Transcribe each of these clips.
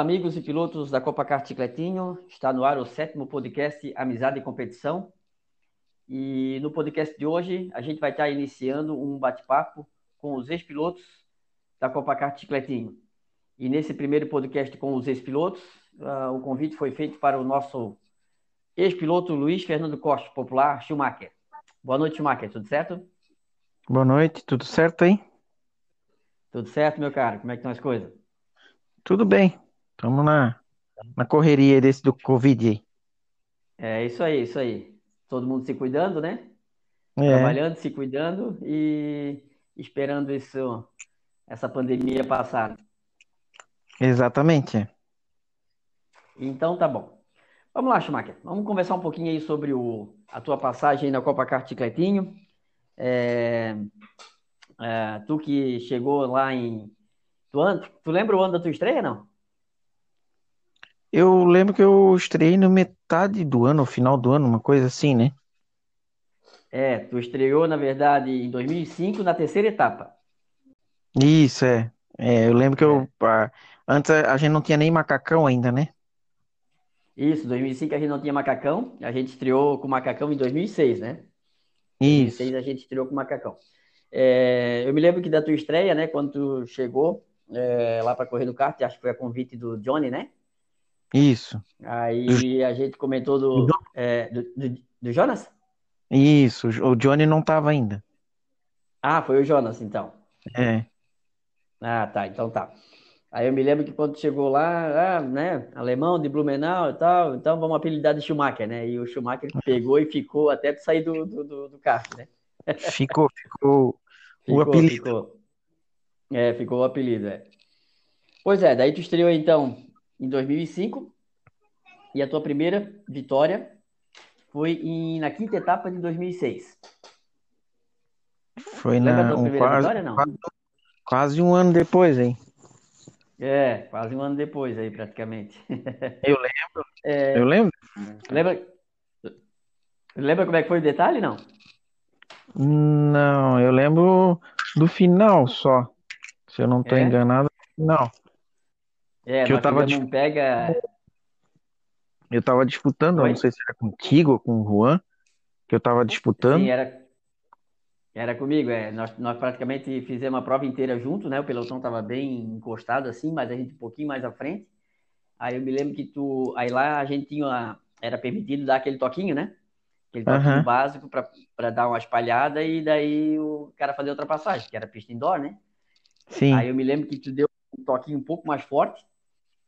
amigos e pilotos da Copa Kart. Está no ar o sétimo podcast Amizade e Competição. E no podcast de hoje, a gente vai estar iniciando um bate-papo com os ex-pilotos da Copa Kart. E nesse primeiro podcast com os ex-pilotos, uh, o convite foi feito para o nosso ex-piloto Luiz Fernando Costa, popular Schumacher. Boa noite, Schumacher. Tudo certo? Boa noite. Tudo certo aí? Tudo certo, meu caro? Como é que estão as coisas? Tudo bem. Estamos na, na correria desse do Covid aí. É isso aí, isso aí. Todo mundo se cuidando, né? É, Trabalhando, se cuidando e esperando isso, essa pandemia passar. exatamente. Então tá bom. Vamos lá, Schumacher. Vamos conversar um pouquinho aí sobre o, a tua passagem na Copa Kart Cicletinho. É, é, tu que chegou lá em. Tu, tu lembra o ano da tua estreia, não? Eu lembro que eu estreiei no metade do ano, final do ano, uma coisa assim, né? É, tu estreou, na verdade, em 2005, na terceira etapa. Isso, é. É, eu lembro que É. eu. ah, antes a gente não tinha nem macacão ainda, né? Isso, 2005 a gente não tinha macacão, a gente estreou com macacão em 2006, né? 2006 Isso, a gente estreou com macacão. É, eu me lembro que da tua estreia, né, quando tu chegou é, lá para correr no kart, acho que foi a convite do Johnny, né? Isso. Aí a gente comentou do, é, do, do, do Jonas? Isso, o Johnny não tava ainda. Ah, foi o Jonas, então. É, Ah, tá, então tá. Aí eu me lembro que quando chegou lá, ah, né, alemão de Blumenau e tal, então vamos apelidar de Schumacher, né? E o Schumacher pegou e ficou até tu sair do, do, do, do kart, né? ficou, ficou o Ficou, apelido. ficou. É, ficou o apelido, é. Pois é, daí tu estreou então em 2005 e a tua primeira vitória foi em, na quinta etapa de 2006. Foi Lembra na, um quase, vitória, não? quase, quase um ano depois, hein? É, quase um ano depois aí, praticamente. Eu lembro, É, eu lembro. lembra, lembra como é que foi o detalhe, não? Não, eu lembro do final só. Se eu não tô É? enganado, não. É, Que eu tava, um pega. eu tava disputando, eu não Oi? sei se era contigo ou com o Juan, que eu tava Sim, disputando. era, era comigo, é. Nós, nós praticamente fizemos a prova inteira junto, né? O pelotão tava bem encostado assim, mas a gente um pouquinho mais à frente. Aí eu me lembro que tu. Aí lá a gente tinha. Era permitido dar aquele toquinho, né? Aquele toquinho Aham, básico para dar uma espalhada e daí o cara fazer ultrapassagem, que era pista indoor, né? sim. Aí eu me lembro que tu deu um toquinho um pouco mais forte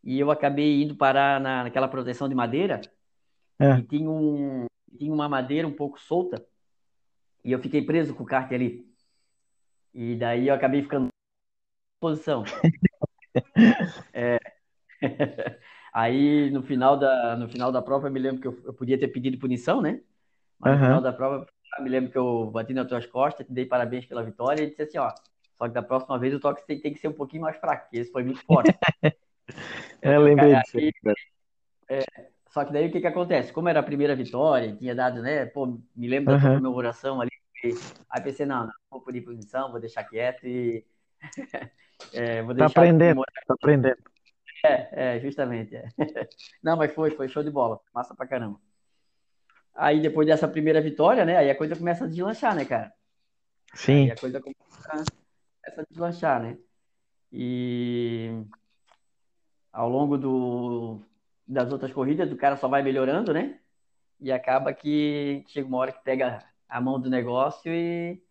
e eu acabei indo parar na, naquela proteção de madeira É. e tinha, um, tinha uma madeira um pouco solta e eu fiquei preso com o kart ali. E daí eu acabei ficando posição. Aí no final da, no final da prova eu me lembro que eu, eu podia ter pedido punição, né? Mas no final da prova eu me lembro que eu bati nas tuas costas, te dei parabéns pela vitória e disse assim, ó, só que da próxima vez o toque tem, tem que ser um pouquinho mais fraco, porque esse foi muito forte. É, lembrei Aí, disso. aí. só que daí o que que acontece? Como era a primeira vitória, tinha dado, né? Pô, me lembro da tua Aham. comemoração ali. e- Aí pensei, não, não, vou pedir punição, vou deixar quieto e é, vou Tá deixar aprendendo, comemorar. tá aprendendo. É, é, justamente. é. Não, mas foi, foi show de bola, massa pra caramba. Aí depois dessa primeira vitória, né? Aí a coisa começa a deslanchar, né, cara? Aí Sim, a coisa começa a deslanchar, né? E ao longo do, das outras corridas, o cara só vai melhorando, né? E acaba que chega uma hora que pega a mão do negócio e,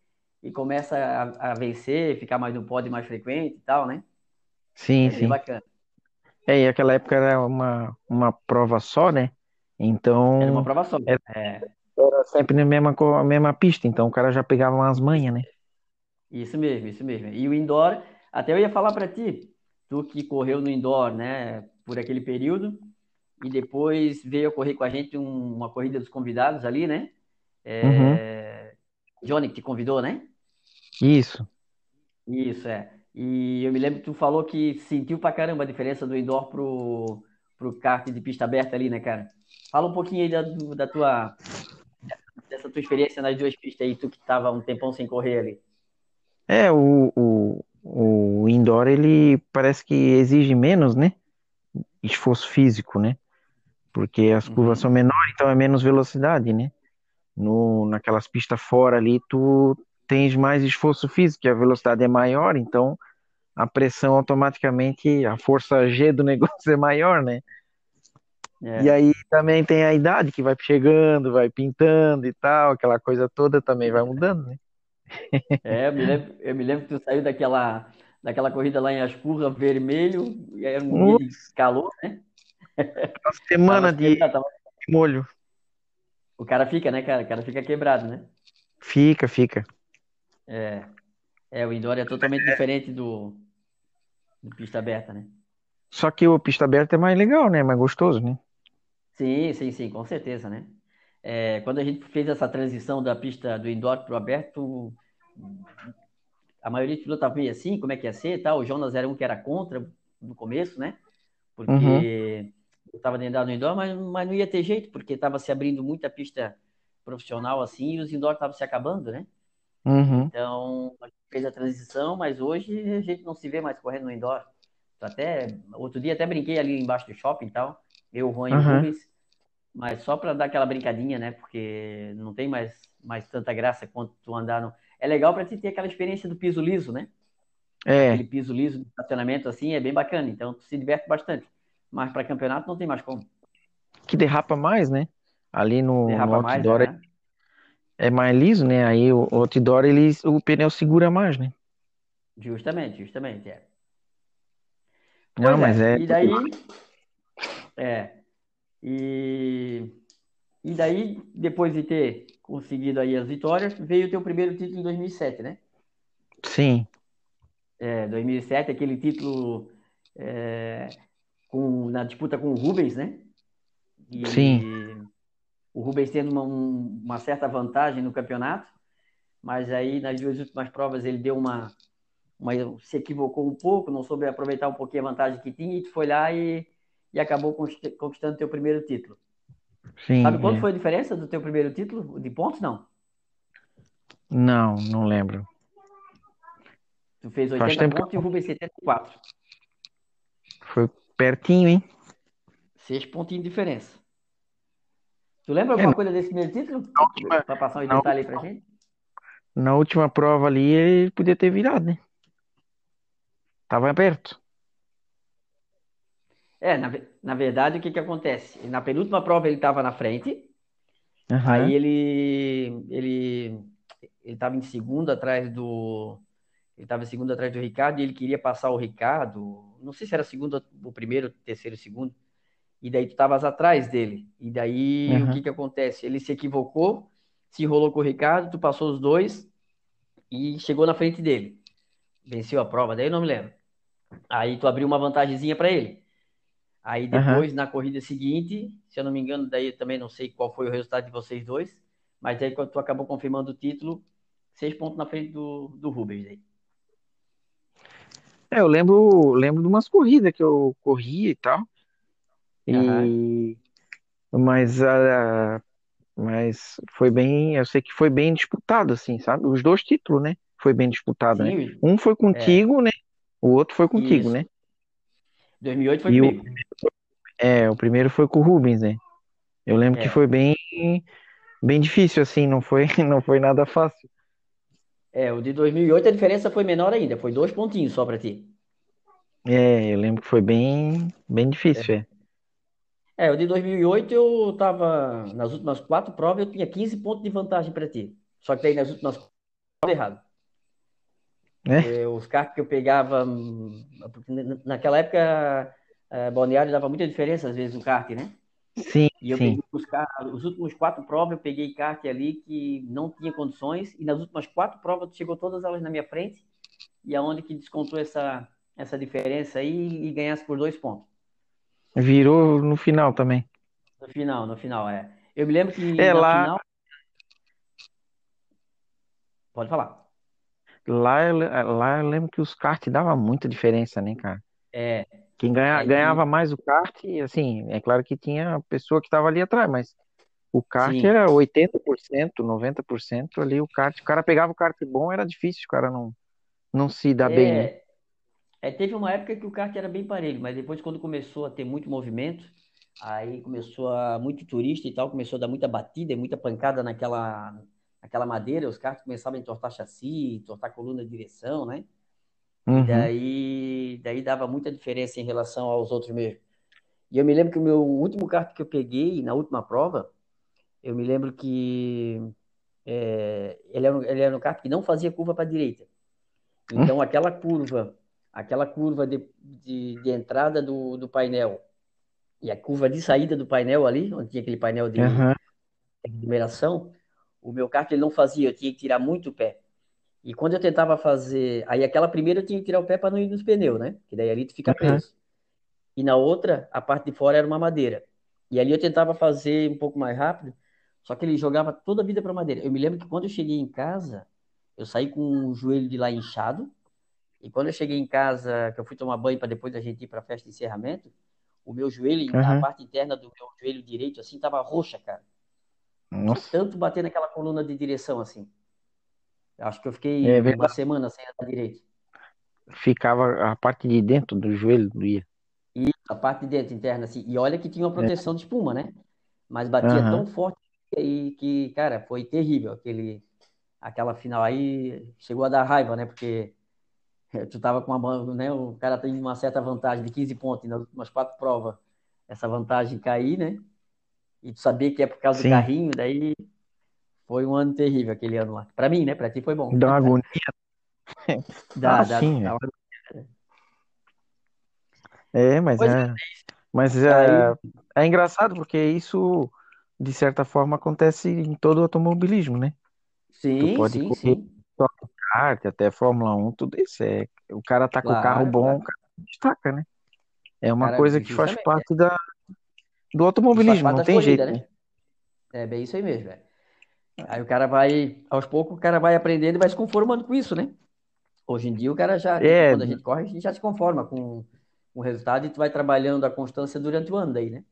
e começa a, a vencer, ficar mais no pódio mais frequente e tal, né? sim, É sim. bacana. É, e aquela época era uma, uma prova só, né? Era uma Então, prova só. era, É, era sempre na mesma, mesma pista, então o cara já pegava umas manhas, né? isso mesmo, isso mesmo. E o indoor, até eu ia falar para ti, tu que correu no indoor, né, por aquele período, e depois veio a correr com a gente um- uma corrida dos convidados ali, né? Uhum, É, Johnny que te convidou, né? isso. Isso, é. E eu me lembro que tu falou que sentiu pra caramba a diferença do indoor pro, pro kart de pista aberta ali, né, cara? Fala um pouquinho aí da, da tua, dessa tua experiência nas duas pistas aí, tu que tava um tempão sem correr ali. É, o, o, o indoor ele parece que exige menos, né? esforço físico, né? Porque as curvas são Uhum. menores, então é menos velocidade, né? No, naquelas pistas fora ali, tu tens mais esforço físico, e a velocidade é maior, então a pressão automaticamente, a força G do negócio é maior, né? E É. aí também tem a idade que vai chegando, vai pintando e tal, aquela coisa toda também vai mudando, né? É, eu me lembro, eu me lembro que tu saiu daquela, daquela corrida lá em Ascurra, vermelho, e era um de calor, né? Tava semana de tava- molho. O cara fica, né, cara? O cara fica quebrado, né? Fica, fica. É, é, o indoor é totalmente diferente do, do pista aberta, né? Só que o pista aberta é mais legal, né? Mais gostoso, né? Sim, sim, sim, com certeza, né? É, quando a gente fez essa transição da pista do indoor para o aberto, a maioria dos pilotos estava meio assim, como é que ia ser e tal. O Jonas era um que era contra no começo, né? Uhum. Porque eu estava dentro no indoor, mas, mas não ia ter jeito, porque estava se abrindo muita pista profissional assim e os indoor estavam se acabando, né? Uhum. Então, a gente fez a transição, mas hoje a gente não se vê mais correndo no indoor. Até, outro dia até brinquei ali embaixo do shopping e tal, eu, Juan e Aham. Rubens, mas só para dar aquela brincadinha, né? Porque não tem mais, mais tanta graça quanto tu andar no... É legal para te ter aquela experiência do piso liso, né? Aquele É, piso liso de estacionamento assim é bem bacana, então tu se diverte bastante. Mas para campeonato não tem mais como. que derrapa mais, né? Ali no, no Derrapa mais, outdoor é, né? é mais liso, né? Aí o o outdoor ele, o pneu segura mais, né? Justamente, justamente, é. Não, Pois mas é, é. e daí, é, e, e daí, depois de ter conseguido aí as vitórias, veio o teu primeiro título em 2007, né? Sim, É, 2007, aquele título é, com, na disputa com o Rubens, né? sim. E o Rubens tendo uma, um- uma certa vantagem no campeonato, mas aí nas duas últimas provas ele deu uma, uma se equivocou um pouco, não soube aproveitar um pouquinho a vantagem que tinha e tu foi lá e, e acabou conquist- conquistando teu primeiro título. Sim, Sabe quanto é. foi a diferença do teu primeiro título de pontos? Não. Não, não lembro. Tu fez Faz 80 tempo que pontos e o Rubens 74. foi pertinho, hein? Seis pontinhos de diferença. Tu lembra É, alguma coisa desse primeiro título? última- Para passar um detalhe aí pra gente? na última prova ali ele podia ter virado, né? Tava perto. É, na, na verdade, o que que acontece? Na penúltima prova ele estava na frente, Aham. aí ele ele ele estava em segundo atrás do ele estava em segundo atrás do Ricardo e ele queria passar o Ricardo, não sei se era segundo o primeiro, terceiro, segundo, e daí tu estavas atrás dele. E daí o Aham. que que acontece? Ele se equivocou, se enrolou com o Ricardo, tu passou os dois e chegou na frente dele. Venceu a prova, daí eu não me lembro. Aí tu abriu uma vantagemzinha para ele. Aí depois, na corrida seguinte, se eu não me engano, daí eu também não sei qual foi o resultado de vocês dois, mas aí quando tu acabou confirmando o título, seis pontos na frente do, do Rubens aí. É, eu lembro, lembro de umas corridas que eu corria e tal. Aham. E mas a mas foi bem, eu sei que foi bem disputado assim, sabe? Os dois títulos, né? Foi bem disputado, né? Sim, Um foi é, contigo, né? O outro foi contigo, isso. né? 2008 foi E o é, o primeiro foi com o Rubens, né? Eu lembro que É, foi bem bem difícil assim, não foi não foi nada fácil. é, o de 2008 a diferença foi menor ainda, foi dois pontinhos só para ti. É, eu lembro que foi bem bem difícil, é. É, o de 2008 eu tava nas últimas quatro provas eu tinha 15 pontos de vantagem para ti. Só que daí nas últimas quatro errado. Né? É, os carros que eu pegava, hum, naquela época, Balneário dava muita diferença às vezes no kart, né? Sim, E eu sim. peguei os, carros, os últimos quatro provas, eu peguei kart ali que não tinha condições, e nas últimas quatro provas chegou todas elas na minha frente, e aonde que descontou essa, essa diferença aí e ganhasse por dois pontos. Virou no final também. No final, no final, é. Eu me lembro que É, lá, final. Pode falar. Lá, eu le- lá eu lembro que os kart davam muita diferença, né, cara? É, Quem ganha, é que. ganhava mais o kart, assim, é claro que tinha a pessoa que estava ali atrás, mas o kart Sim. era 80%, 90% ali, o kart, o cara pegava o kart bom, era difícil, o cara não, não se dá bem, né? É, É, teve uma época que o kart era bem parelho, mas depois quando começou a ter muito movimento, aí começou a muito turista e tal, começou a dar muita batida e muita pancada naquela, naquela madeira, os carros começavam a entortar chassi, entortar coluna de direção, né? Uhum. E daí, daí dava muita diferença em relação aos outros mesmo. E eu me lembro que o meu último kart que eu peguei na última prova, eu me lembro que é, ele, era, ele era um kart que não fazia curva para a direita. Então, aquela curva, aquela curva de, de, de entrada do, do painel e a curva de saída do painel ali, onde tinha aquele painel de, de numeração, o meu kart ele não fazia, eu tinha que tirar muito o pé. E quando eu tentava fazer, aí aquela primeira eu tinha que tirar o pé para não ir nos pneus, né? Que daí ali tu fica Aham. preso. E na outra, a parte de fora era uma madeira. E ali eu tentava fazer um pouco mais rápido, só que ele jogava toda a vida para madeira. Eu me lembro que quando eu cheguei em casa, eu saí com o joelho de lá inchado. E quando eu cheguei em casa, que eu fui tomar banho para depois da gente ir para a festa de encerramento, o meu joelho, a Aham. parte interna do meu joelho direito, assim, tava roxa, cara. Nossa, tanto bater naquela coluna de direção, assim. Acho que eu fiquei é uma semana sem andar direito. Ficava a parte de dentro do joelho doía. E a parte de dentro, interna, assim. E olha que tinha uma É. proteção de espuma, né? Mas batia tão Aham. forte que, que, cara, foi terrível. Aquele, aquela final aí chegou a dar raiva, né? Porque tu tava com uma né? O cara tem uma certa vantagem de 15 pontos e nas últimas quatro provas essa vantagem cair, né? E tu sabia que é por causa do Sim, carrinho, daí foi um ano terrível aquele ano lá. Pra mim, né? Pra ti foi bom. dá uma agonia. Dá, Ah, dá, sim, dá é. uma- É, mas Pois é, é, mas é, é engraçado porque isso, de certa forma, acontece em todo o automobilismo, né? Tu sim, pode sim, correr sim. kart, até Fórmula 1, tudo isso. É, o cara tá com o carro bom, claro. o cara destaca, né? É uma coisa que faz justamente. parte da, do automobilismo, não tem jeito, corridas, né? né? É bem isso aí mesmo, velho. Aí o cara vai, aos poucos, o cara vai aprendendo e vai se conformando com isso, né? Hoje em dia o cara já, É, quando a gente corre, a gente já se conforma com, com o resultado e tu vai trabalhando a constância durante o ano daí, né?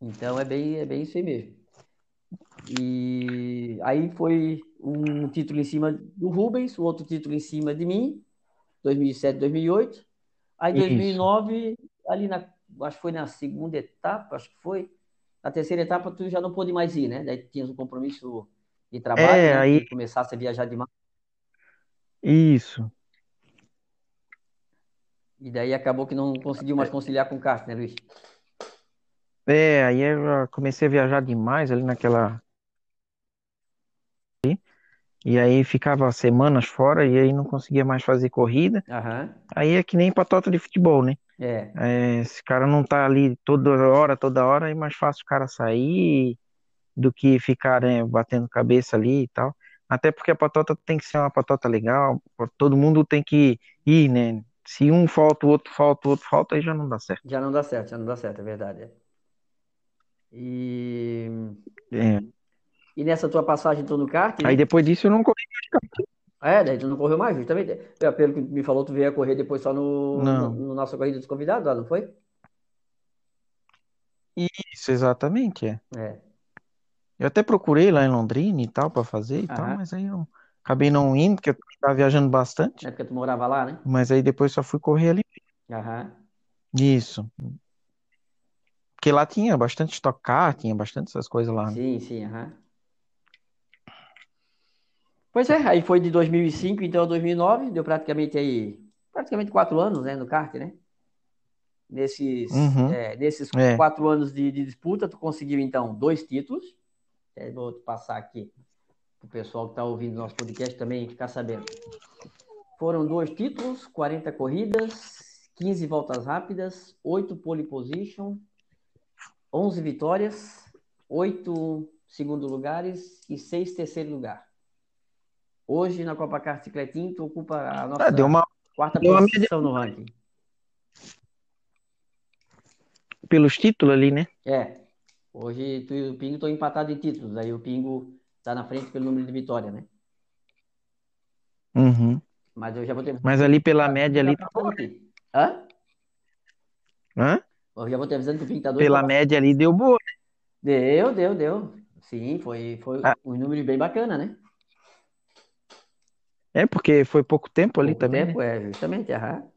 Então é bem, é bem isso aí mesmo. E aí foi um título em cima do Rubens, o outro título em cima de mim, 2007, 2008. Aí isso. 2009, ali na, acho que foi na segunda etapa, acho que foi. Na terceira etapa tu já não pôde mais ir, né? Daí tu tinhas um compromisso de trabalho, É, né? aí, começasse a viajar demais. isso. E daí acabou que não conseguiu mais conciliar com o kart, né, Luiz? É, aí eu comecei a viajar demais ali naquela. E aí ficava semanas fora e aí não conseguia mais fazer corrida. Aham. Aí é que nem patota de futebol, né? É, É, esse cara não tá ali toda hora, toda hora, é mais fácil o cara sair do que ficar, né, batendo cabeça ali e tal. Até porque a patota tem que ser uma patota legal, todo mundo tem que ir, né? Se um falta, o outro falta, o outro falta, aí já não dá certo. já não dá certo, já não dá certo, é verdade. é. E, É. e nessa tua passagem então no kart, Aí né? depois disso eu não corri. É, daí tu não correu mais, justamente. Pelo que me falou, tu veio a correr depois só no, no, no nossa corrida dos convidados lá, não foi? Isso, exatamente, é. É. Eu até procurei lá em Londrina e tal para fazer e tal, Aham. mas aí eu acabei não indo, porque eu tava viajando bastante. É porque tu morava lá, né? Mas aí depois só fui correr ali. Aham. Isso. Porque lá tinha bastante Stock Car, tinha bastante essas coisas lá, né? Sim, sim, aham. Pois é, aí foi de 2005 então a 2009, deu praticamente aí, praticamente quatro anos, né, no kart, né? Nesses, Uhum. é, nesses É. quatro anos de, de disputa, tu conseguiu então dois títulos. É, vou te passar aqui para o pessoal que está ouvindo nosso podcast também ficar sabendo. Foram dois títulos, 40 corridas, 15 voltas rápidas, 8 pole position, 11 vitórias, 8 segundo lugares e 6 terceiro lugar. Hoje na Copa Kart Cicletim, tu ocupa a Ah, nossa uma, quarta deu uma posição no ranking. pelos títulos ali, né? É, hoje tu e o Pingo estão empatados em títulos, aí o Pingo está na frente pelo número de vitória, né? Uhum. Mas eu já vou ter Mas ali pela média ali, tá passando aqui. Hã? hã? Eu já vou te avisando que o Pingo tá doido Pela média ali deu boa. Deu, deu, deu. Sim, foi, foi Ah, um número bem bacana, né? É, porque foi pouco tempo ali Pouco também, tempo, né? é, justamente, aham.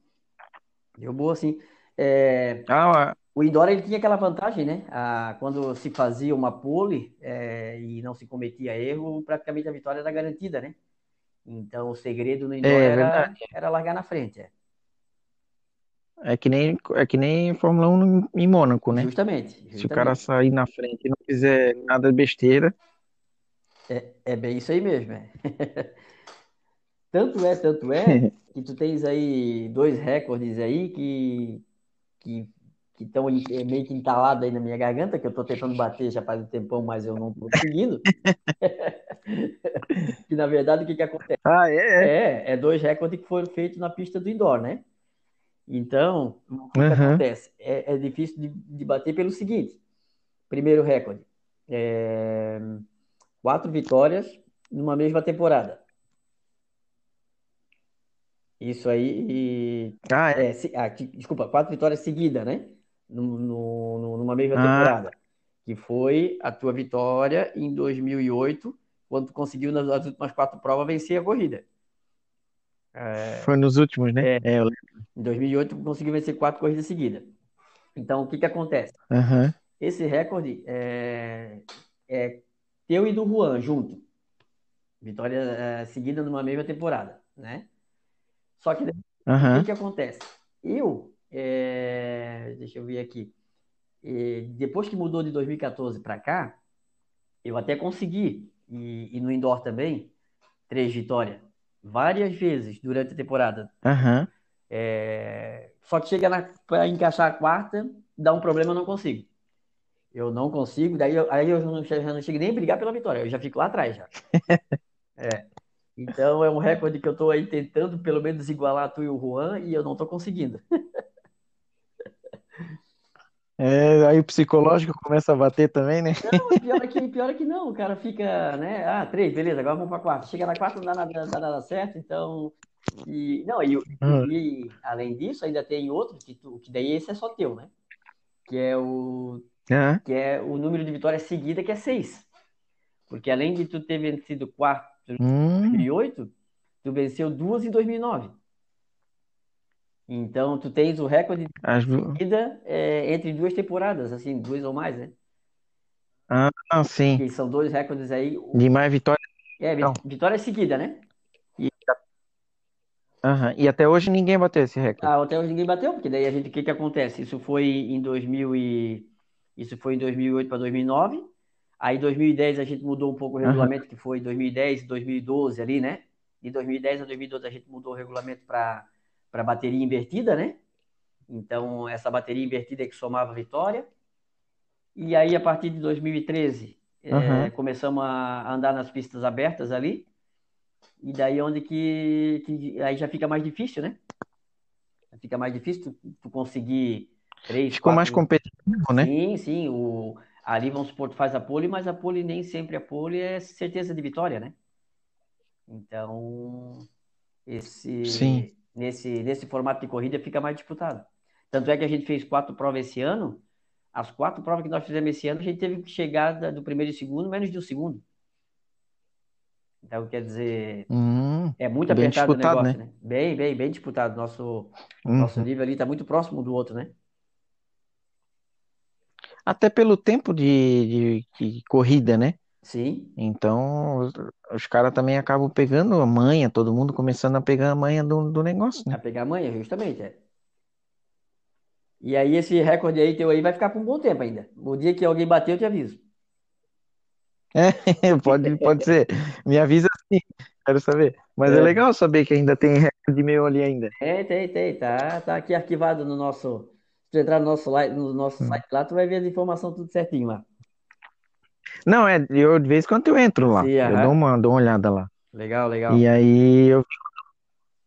Deu boa, sim. É, Ah, o indoor ele tinha aquela vantagem, né? Ah, quando se fazia uma pole é, e não se cometia erro, praticamente a vitória era garantida, né? Então o segredo no indoor é era, era largar na frente. é. É que nem, é que nem Fórmula 1 em Mônaco, né? Justamente, Se o cara justamente. sair na frente e não fizer nada besteira, É, é bem isso aí mesmo, é. Tanto é, tanto é, que tu tens aí dois recordes aí que que que estão meio que entalados aí na minha garganta, que eu tô tentando bater já faz um tempão, mas eu não tô conseguindo. Que na verdade o que que acontece? ah, é, é. É, é dois recordes que foram feitos na pista do indoor, né? Então, o que que Aham, acontece? É, é difícil de, de bater pelo seguinte: primeiro recorde, é, quatro vitórias numa mesma temporada. Isso aí, Ah, é. é, se- ah, que- desculpa, quatro vitórias seguidas, né? No- no- no- numa mesma Ah, temporada. Que foi a tua vitória em 2008, quando tu conseguiu nas, nas últimas quatro provas vencer a corrida. foi nos últimos, né? É, É, eu lembro. em 2008 tu conseguiu vencer quatro corridas seguidas. Então, o que que acontece? Aham, Esse recorde é, é teu e do Juan junto. Vitória é, seguida numa mesma temporada, né? Só que o que acontece? Eu, é, deixa eu ver aqui, é, depois que mudou de 2014 para cá, eu até consegui, e, e no indoor também, três vitórias, várias vezes durante a temporada. aham. É, só que chega para encaixar a quarta, dá um problema, eu não consigo. Eu não consigo, daí eu, aí eu não, já não chego nem a brigar pela vitória, eu já fico lá atrás já. Então é um recorde que eu tô aí tentando pelo menos igualar tu e o Juan e eu não tô conseguindo. É, aí o psicológico começa a bater também, né? Não, e pior é que, pior é que não, o cara fica, né? Ah, três, beleza, agora vamos para quatro. Chega na quarta, não dá nada, não dá nada certo, então. E, não, e, Ah, e, além disso, ainda tem outro, que, tu, que daí esse é só teu, né? Que é o, aham. que é o número de vitórias seguida, que é seis. Porque além de tu ter vencido quatro Hum, 2008, tu venceu duas em 2009. Então, tu tens o recorde de as seguida é, entre duas temporadas, assim, duas ou mais, né? Ah, sim. Que são dois recordes aí. De mais vitória, É, então. vitória seguida, né? E Aham. E até hoje ninguém bateu esse recorde. ah, até hoje ninguém bateu, porque daí a gente, o que que acontece? Isso foi em 2000 e, isso foi em 2008 para 2009. Aí em 2010 a gente mudou um pouco o regulamento, que foi 2010 e 2012 ali, né? De 2010 a 2012 a gente mudou o regulamento para bateria invertida, né? Então, essa bateria invertida é que somava vitória. E aí, a partir de 2013, é, Aham. começamos a andar nas pistas abertas ali. E daí onde que, que aí já fica mais difícil, né? Fica mais difícil tu, tu conseguir três, Ficou mais quatro. competitivo, né? Sim, sim. O, ali, vamos supor, tu faz a pole, mas a pole nem sempre a pole é certeza de vitória, né? Então, Sim. esse, nesse, nesse formato de corrida fica mais disputado. Tanto é que a gente fez quatro provas esse ano. As quatro provas que nós fizemos esse ano, a gente teve que chegar do primeiro e segundo, menos de um segundo. Então, quer dizer, Hum, é muito apertado o negócio, né? né? Bem, bem, bem disputado. Nosso, nosso Uhum. nível ali está muito próximo do outro, né? Até pelo tempo de, de, de corrida, né? Sim, Então, os, os caras também acabam pegando a manha, todo mundo começando a pegar a manha do, do negócio, a né? pegar amanhã, justamente. É. E aí, esse recorde aí teu aí vai ficar por um bom tempo ainda. O dia que alguém bater, eu te aviso. Pode, pode ser. Me avisa sim, quero saber. Mas é É, legal saber que ainda tem recorde meu ali ainda. tem, tem, tem. Tá, tá aqui arquivado no nosso. Se tu entrar no nosso, no nosso Hum. site lá, tu vai ver as informações tudo certinho lá. Não, é, eu de vez em quando eu entro lá. Sim, Eu dou uma, dou uma olhada lá. Legal, legal. E aí, eu,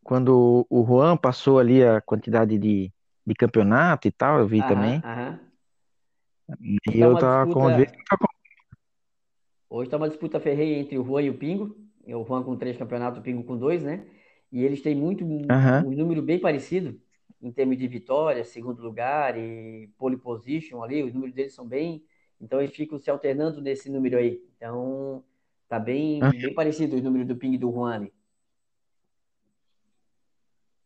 quando o Juan passou ali a quantidade de, de campeonato e tal, eu vi Aham, também. aham. E Hoje tá eu uma tava com, disputa. eu Hoje tá uma disputa ferrenha entre o Juan e o Pingo. O Juan com três campeonatos, o Pingo com dois, né? E eles têm muito um número bem parecido em termos de vitória, segundo lugar e pole position ali. Os números deles são bem. Então eles ficam se alternando nesse número aí. Então tá bem, aham. bem parecido os números do Ping e do Juan ali.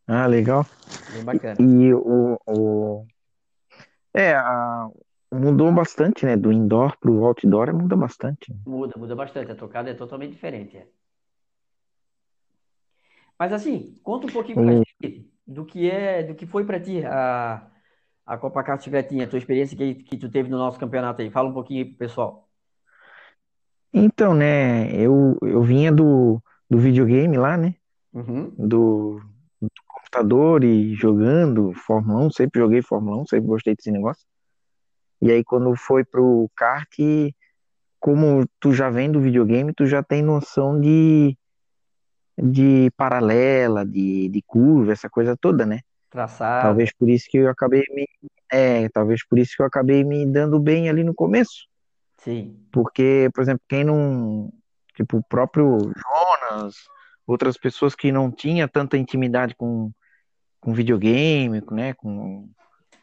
Ah, legal. Bem bacana. E o, o... É, a... mudou bastante, né? Do indoor pro outdoor, muda bastante. Muda, muda bastante. A tocada é totalmente diferente. É. Mas assim, conta um pouquinho pra O- gente do que é, do que foi pra ti a, a Copa Kart Chicletinha, a tua experiência que, que tu teve no nosso campeonato aí. Fala um pouquinho aí pro pessoal. Então, né, eu, eu vinha do, do videogame lá, né? Uhum. Do, do computador e jogando Fórmula 1, sempre joguei Fórmula 1, sempre gostei desse negócio. E aí quando foi pro kart, como tu já vem do videogame, tu já tem noção de, de paralela, de, de curva, essa coisa toda, né? Traçado. Talvez por isso que eu acabei me, é, talvez por isso que eu acabei me dando bem ali no começo. Sim. Porque, por exemplo, quem não, tipo, o próprio Jonas, outras pessoas que não tinha tanta intimidade com, com videogame, com, né, com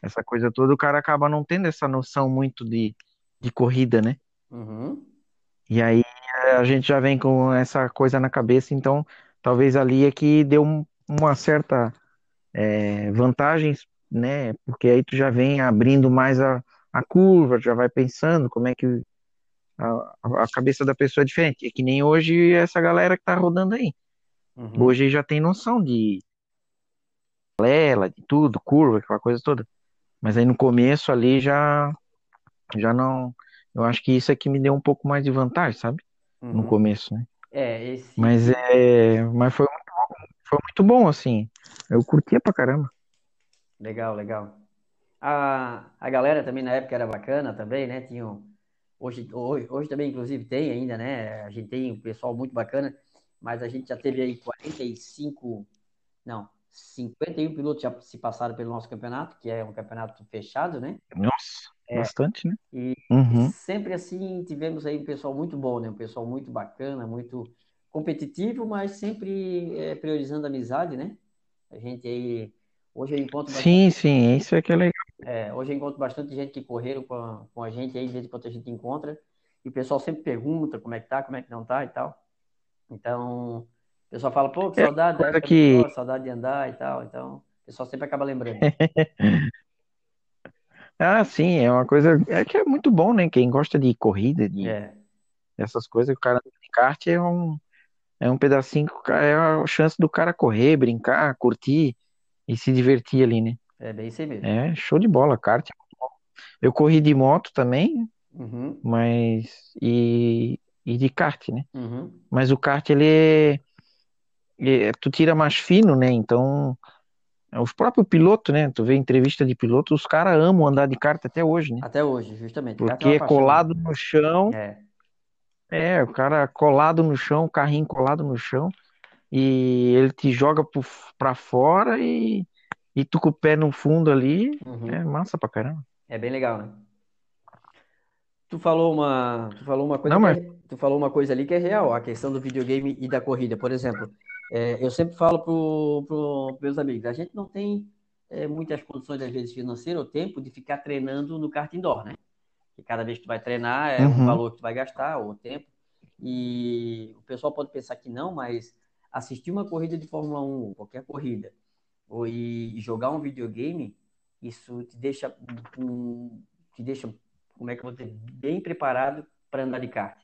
essa coisa toda, o cara acaba não tendo essa noção muito de, de corrida, né? Uhum. E aí eh, a gente já vem com essa coisa na cabeça, então talvez ali é que deu um- uma certa eh, vantagens, né? Porque aí tu já vem abrindo mais a, a curva, já vai pensando como é que a, a cabeça da pessoa é diferente. É que nem hoje essa galera que tá rodando aí. Uhum. Hoje já tem noção de lela, de tudo, curva, aquela coisa toda. Mas aí no começo ali já já não. Eu acho que isso é que me deu um pouco mais de vantagem, sabe? No Uhum. começo, né? É, esse. Mas é, mas foi, foi muito bom assim. Eu curtia pra caramba. Legal, legal. A, a galera também na época era bacana também, né? Tinham, hoje, hoje, hoje também, inclusive, tem ainda, né? A gente tem um pessoal muito bacana, mas a gente já teve aí 45, não, 51 pilotos já se passaram pelo nosso campeonato, que é um campeonato fechado, né? Nossa, bastante, né? E, e Uhum. sempre assim tivemos aí um pessoal muito bom, né? Um pessoal muito bacana, muito competitivo, mas sempre é, priorizando a amizade, né? A gente aí, hoje eu encontro bastante Sim, sim, isso é que é legal. É, hoje eu encontro bastante gente que correram com a, com a gente aí, de vez em quando a gente encontra, e o pessoal sempre pergunta como é que tá, como é que não tá e tal. Então, o pessoal fala, pô, que É saudade época do que saudade de andar e tal. Então, o pessoal sempre acaba lembrando. Ah, sim, é uma coisa é que é muito bom, né? Quem gosta de corrida, de É, essas coisas, o cara de kart é um é um pedacinho, é a chance do cara correr, brincar, curtir e se divertir ali, né? é bem isso mesmo. É show de bola, kart. Eu corri de moto também, Uhum, mas e e de kart, né? uhum. Mas o kart ele é, é- tu tira mais fino, né? Então, os próprios pilotos, né? Tu vê entrevista de piloto, os caras amam andar de kart até hoje, né? Até hoje, justamente. É Porque é colado no chão, É, é, o cara colado no chão, o carrinho colado no chão, e ele te joga pra fora e, e tu com o pé no fundo ali, é uhum. massa pra caramba. É bem legal, né? Tu falou uma, tu falou uma coisa Não, que mas, é, tu falou uma coisa ali que é real, a questão do videogame e da corrida. Por exemplo, é, eu sempre falo pro meus amigos, a gente não tem é, muitas condições, às vezes, financeiras ou tempo de ficar treinando no kart indoor, né? Que cada vez que tu vai treinar é um uhum, valor que tu vai gastar, ou tempo. E o pessoal pode pensar que não, mas assistir uma corrida de Fórmula 1, qualquer corrida, ou e jogar um videogame, isso te deixa um, te deixa, como é que eu vou dizer, bem preparado para andar de kart.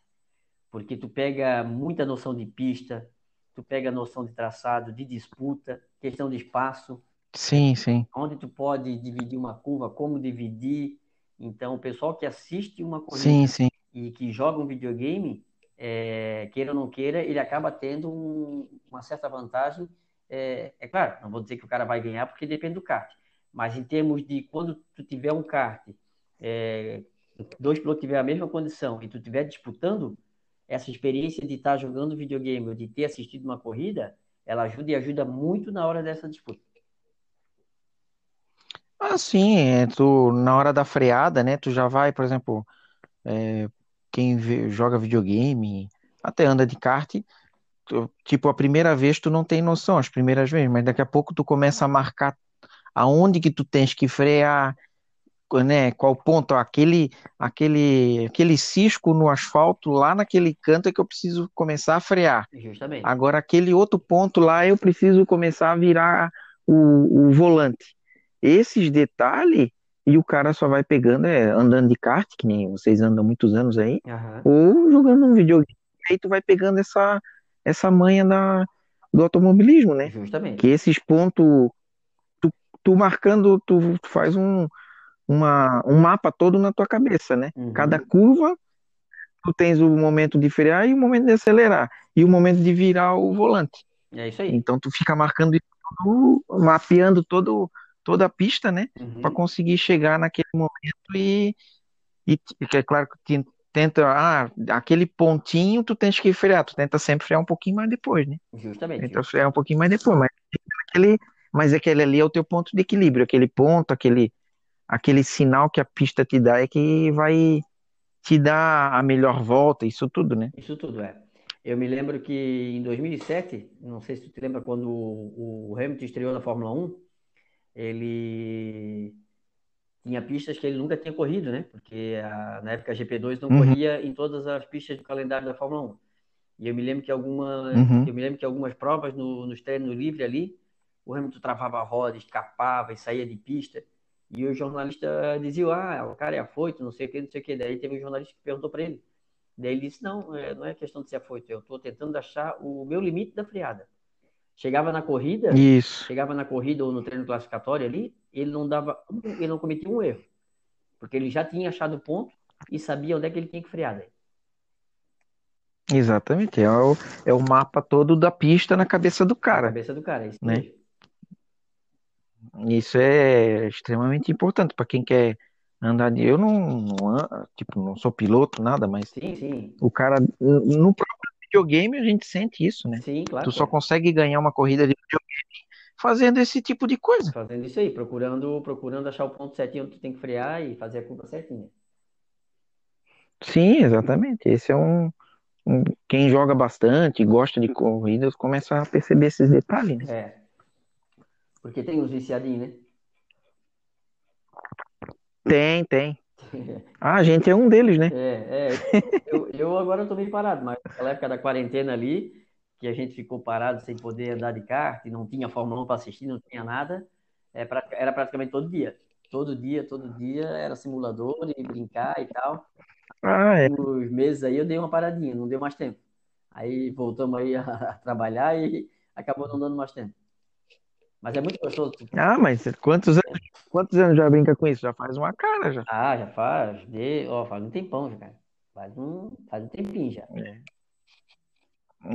Porque tu pega muita noção de pista, tu pega noção de traçado, de disputa, questão de espaço, sim, sim, onde tu pode dividir uma curva, como dividir. Então, o pessoal que assiste uma corrida sim, sim, e que joga um videogame, é, queira ou não queira, ele acaba tendo um- uma certa vantagem. É, é claro, não vou dizer que o cara vai ganhar porque depende do kart, mas em termos de quando tu tiver um kart, é, dois pilotos tiver a mesma condição e tu estiver disputando, essa experiência de estar jogando videogame ou de ter assistido uma corrida, ela ajuda e ajuda muito na hora dessa disputa. Ah, sim, é, tu, na hora da freada, né, tu já vai, por exemplo, é, quem vê- joga videogame, até anda de kart, tu- tipo, a primeira vez tu não tem noção, as primeiras vezes, mas daqui a pouco tu começa a marcar aonde que tu tens que frear, né, qual ponto, aquele, aquele, aquele cisco no asfalto lá naquele canto é que eu preciso começar a frear. Justamente. Agora, aquele outro ponto lá, eu preciso começar a virar o, o volante. Esses detalhes, e o cara só vai pegando, é, andando de kart, que nem vocês andam muitos anos aí, Aham. ou jogando um videogame, aí tu vai pegando essa, essa manha da, do automobilismo, né? Justamente. Que esses pontos, tu, tu marcando, tu faz um, uma, um mapa todo na tua cabeça, né? Uhum. Cada curva, tu tens o momento de frear e o momento de acelerar, e o momento de virar o volante. É isso aí. Então tu fica marcando isso tudo, mapeando todo, toda a pista, né? Uhum. Para conseguir chegar naquele momento e, e que é claro que tenta, ah, aquele pontinho tu tens que frear, tu tenta sempre frear um pouquinho mais depois, né? Justamente. Tenta frear um pouquinho mais depois, mas aquele, mas aquele ali é o teu ponto de equilíbrio, aquele ponto, aquele, aquele sinal que a pista te dá é que vai te dar a melhor volta, isso tudo, né? Isso tudo é. Eu me lembro que em 2007, não sei se tu te lembra quando o, Hamilton estreou na Fórmula 1, ele tinha pistas que ele nunca tinha corrido, né? Porque a- na época a GP2 não Uhum. corria em todas as pistas do calendário da Fórmula 1. E eu me lembro que algumas, Uhum. eu me lembro que algumas provas no, nos treinos livre ali, o Hamilton travava a roda, escapava e saía de pista. E o jornalista dizia, ah, o cara é afoito, não sei o que, não sei o que. Daí teve um jornalista que perguntou para ele. Daí ele disse, não, é, não é questão de ser afoito, eu estou tentando achar o meu limite da freada. Chegava na corrida, Isso. chegava na corrida ou no treino classificatório ali, ele não dava, ele não cometia um erro, porque ele já tinha achado o ponto e sabia onde é que ele tinha que frear. Daí. Exatamente. É o, é o mapa todo da pista na cabeça do Na cara. cabeça do cara, é isso né? mesmo. Isso é extremamente importante para quem quer andar de. Eu não, não, tipo, não sou piloto, nada, mas Sim, sim, o cara, no próprio videogame, a gente sente isso, né? sim, claro Tu só é. consegue ganhar uma corrida de videogame fazendo esse tipo de coisa. Fazendo isso aí, procurando, procurando achar o ponto certinho onde tu tem que frear e fazer a curva certinha. Sim, exatamente. Esse é um, um- Quem joga bastante, gosta de corridas, começa a perceber esses detalhes, né? É, porque tem uns viciadinhos, né? Tem, tem. Ah, a gente é um deles, né? É, é, eu, eu agora tô meio parado, mas naquela época da quarentena ali, que a gente ficou parado sem poder andar de kart, e não tinha Fórmula 1 para assistir, não tinha nada, é, era praticamente todo dia. Todo dia, todo dia era simulador e brincar e tal. Ah, é. Uns meses aí eu dei uma paradinha, não deu mais tempo. Aí voltamos aí a trabalhar e acabou não dando mais tempo. Mas é muito gostoso. Ah, mas quantos anos, quantos anos já brinca com isso? Já faz uma cara já. Ah, já faz, de, ó, faz um tempão já, cara. Faz um, faz um tempinho já.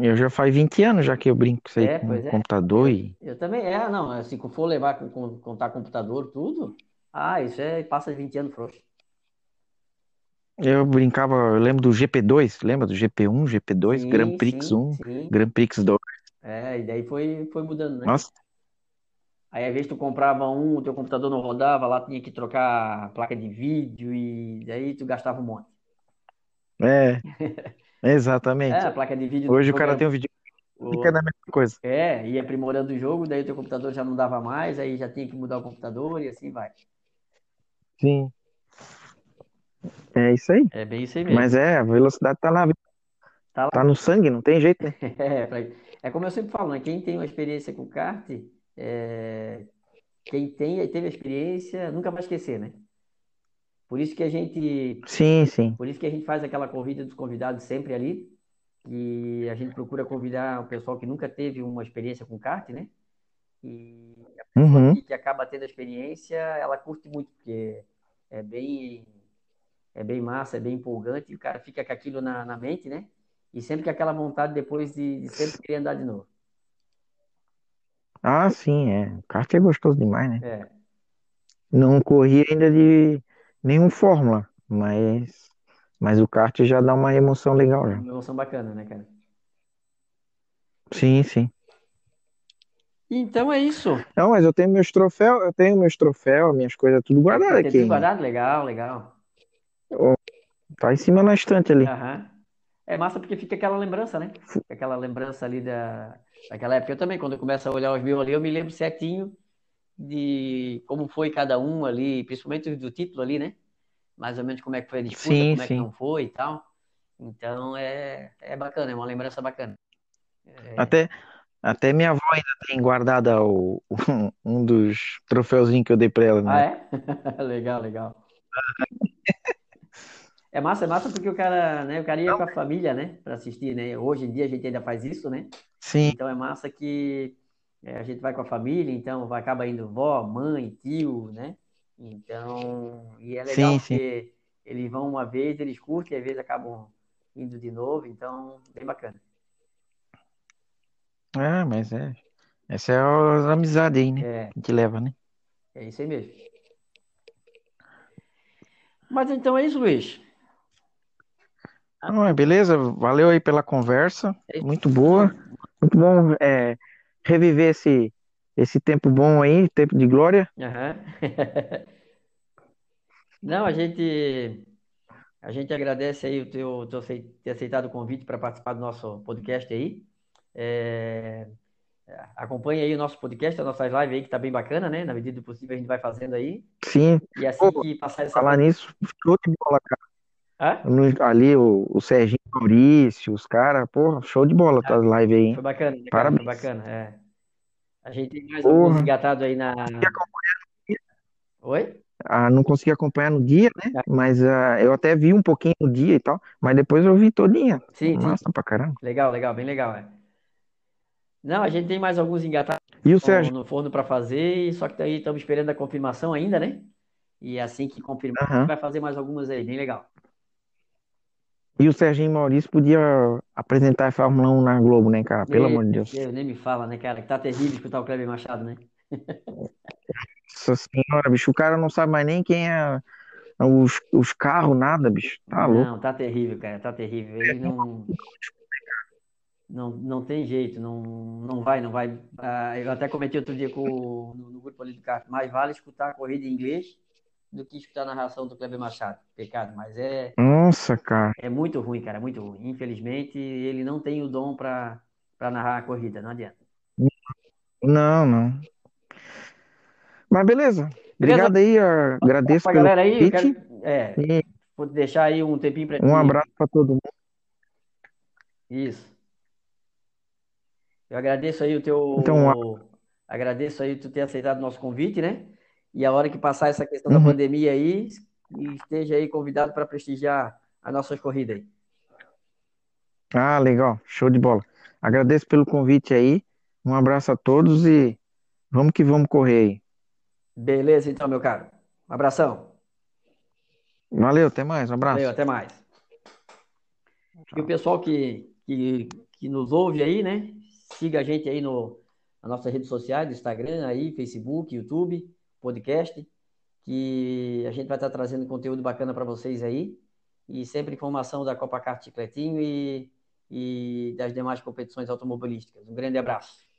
Eu já faz 20 anos já que eu brinco com isso aí É, com é. computador e. Eu também, é, não, assim, se for levar com- contar computador, tudo, ah, isso é, passa de 20 anos frouxo. Eu brincava, eu lembro do GP2, lembra do GP1, GP2, Sim, Grand Prix sim, 1, sim. Grand Prix 2. É, e daí foi, foi mudando, né? Nossa, Aí, às vezes, tu comprava um, o teu computador não rodava, lá tinha que trocar a placa de vídeo e daí tu gastava um monte. é, É, exatamente. a placa de vídeo Hoje o cara era- tem um vídeo é da mesma coisa. É, ia aprimorando o jogo, daí o teu computador já não dava mais, aí já tinha que mudar o computador e assim vai. Sim. É isso aí. É bem isso aí mesmo. Mas é, a velocidade tá na, Tá lá. tá no sangue, não tem jeito, né? É, pra- é como eu sempre falo, né? Quem tem uma experiência com kart, é, quem tem e teve a experiência, nunca vai esquecer, né? Por isso que a gente, Sim, sim. por isso que a gente faz aquela corrida dos convidados sempre ali, e a gente procura convidar o pessoal que nunca teve uma experiência com kart, né? E a pessoa Uhum. que, que acaba tendo a experiência, ela curte muito, porque é bem, é bem massa, é bem empolgante, e o cara fica com aquilo na, na mente, né? E sempre com aquela vontade depois de, de sempre querer andar de novo. Ah, sim, é. Kart é gostoso demais, né? É, Não corri ainda de nenhum Fórmula, mas, mas o kart já dá uma emoção legal já. uma emoção bacana, né, cara? Sim, sim. Então é isso. Não, mas eu tenho meus troféus, eu tenho meus troféus, minhas coisas tudo guardado Tem aqui. tudo guardado? Legal, legal. Tá em cima na estante ali. Aham. É massa porque fica aquela lembrança, né? Fica aquela lembrança ali da, daquela época. Eu também, quando eu começo a olhar os meus ali, eu me lembro certinho de como foi cada um ali, principalmente do título ali, né? Mais ou menos como é que foi a disputa, Sim, como é que sim. não foi e tal. Então é, é bacana, é uma lembrança bacana. É, Até, Até minha avó ainda tem guardada o, um dos troféuzinhos que eu dei pra ela, Ah, né? é? Legal, legal. É massa, é massa porque o cara, né, o cara ia com a família, né, para assistir, né? Hoje em dia a gente ainda faz isso, né? Sim, Então é massa que é, a gente vai com a família, então vai acaba indo vó, mãe, tio, né? Então, e é legal sim, sim. porque eles vão uma vez, eles curtem, às vezes acabam indo de novo, então bem bacana. Ah, mas é. Essa é a amizade aí, né? É, Que leva, né? é isso aí mesmo. Mas então é isso, Luiz. Não, é beleza, valeu aí pela conversa, muito boa, muito bom é, reviver esse, esse tempo bom aí, tempo de glória. Aham. Não, a gente a gente agradece aí o teu, teu ter aceitado o convite para participar do nosso podcast aí. É, acompanha aí o nosso podcast, as nossas lives aí, que tá bem bacana, né? Na medida do possível a gente vai fazendo aí. Sim, E assim pô, que passar essa falar nisso, show de bola, cara. Ali o, o Serginho Maurício, os caras, porra, show de bola tua live aí, Foi hein? bacana, né, cara? Foi Parabéns. bacana. É. A gente tem mais alguns Porra, engatados aí na. Oi? ah, não consegui acompanhar no dia, né? Mas ah, eu até vi um pouquinho no dia e tal, mas depois eu vi todinha. Sim, sim. Massa pra caramba. Legal, legal, bem legal. É. Não, a gente tem mais alguns engatados E o no, Sérgio? no forno para fazer, só que daí estamos esperando a confirmação ainda, né? E assim que confirmar, a gente Aham. vai fazer mais algumas aí, bem legal. E o Serginho Maurício podia apresentar a Fórmula 1 na Globo, né, cara? Pelo amor de Deus. Deus, nem me fala, né, cara? Que tá terrível escutar o Kleber Machado, né? Nossa senhora, bicho, o cara não sabe mais nem quem é os, os carros, nada, bicho. Tá louco. Não, tá terrível, cara, tá terrível. Ele não, não, não tem jeito, não, não vai, não vai. Ah, eu até comentei outro dia com, no, no grupo ali do carro, mais vale escutar a corrida em inglês do que escutar a narração do Kleber Machado. Pecado, mas é, Nossa, cara. é muito ruim, cara, é muito ruim. Infelizmente, ele não tem o dom para para narrar a corrida, não adianta. Não, não. Mas beleza. Beleza? Obrigado aí, ah, agradeço Pra pelo galera aí, eu quero, é, e vou deixar aí um tempinho para um abraço pra todo mundo. Isso. Eu agradeço aí o teu. Então, Agradeço aí tu ter aceitado o nosso convite, né? E a hora que passar essa questão da Uhum. pandemia aí, esteja aí convidado para prestigiar as nossas corridas aí. Ah, legal, show de bola. Agradeço pelo convite aí. Um abraço a todos e vamos que vamos correr aí. Beleza, então, meu caro. Um abração. Valeu, até mais, um Valeu, abraço. até mais. E o pessoal que, que, que nos ouve aí, né? Siga a gente aí no, nas nossas redes sociais, Instagram, aí, Facebook, YouTube, podcast, que a gente vai estar trazendo conteúdo bacana para vocês aí. E sempre informação da Copa Kart Chicletinho e, e das demais competições automobilísticas. Um grande abraço.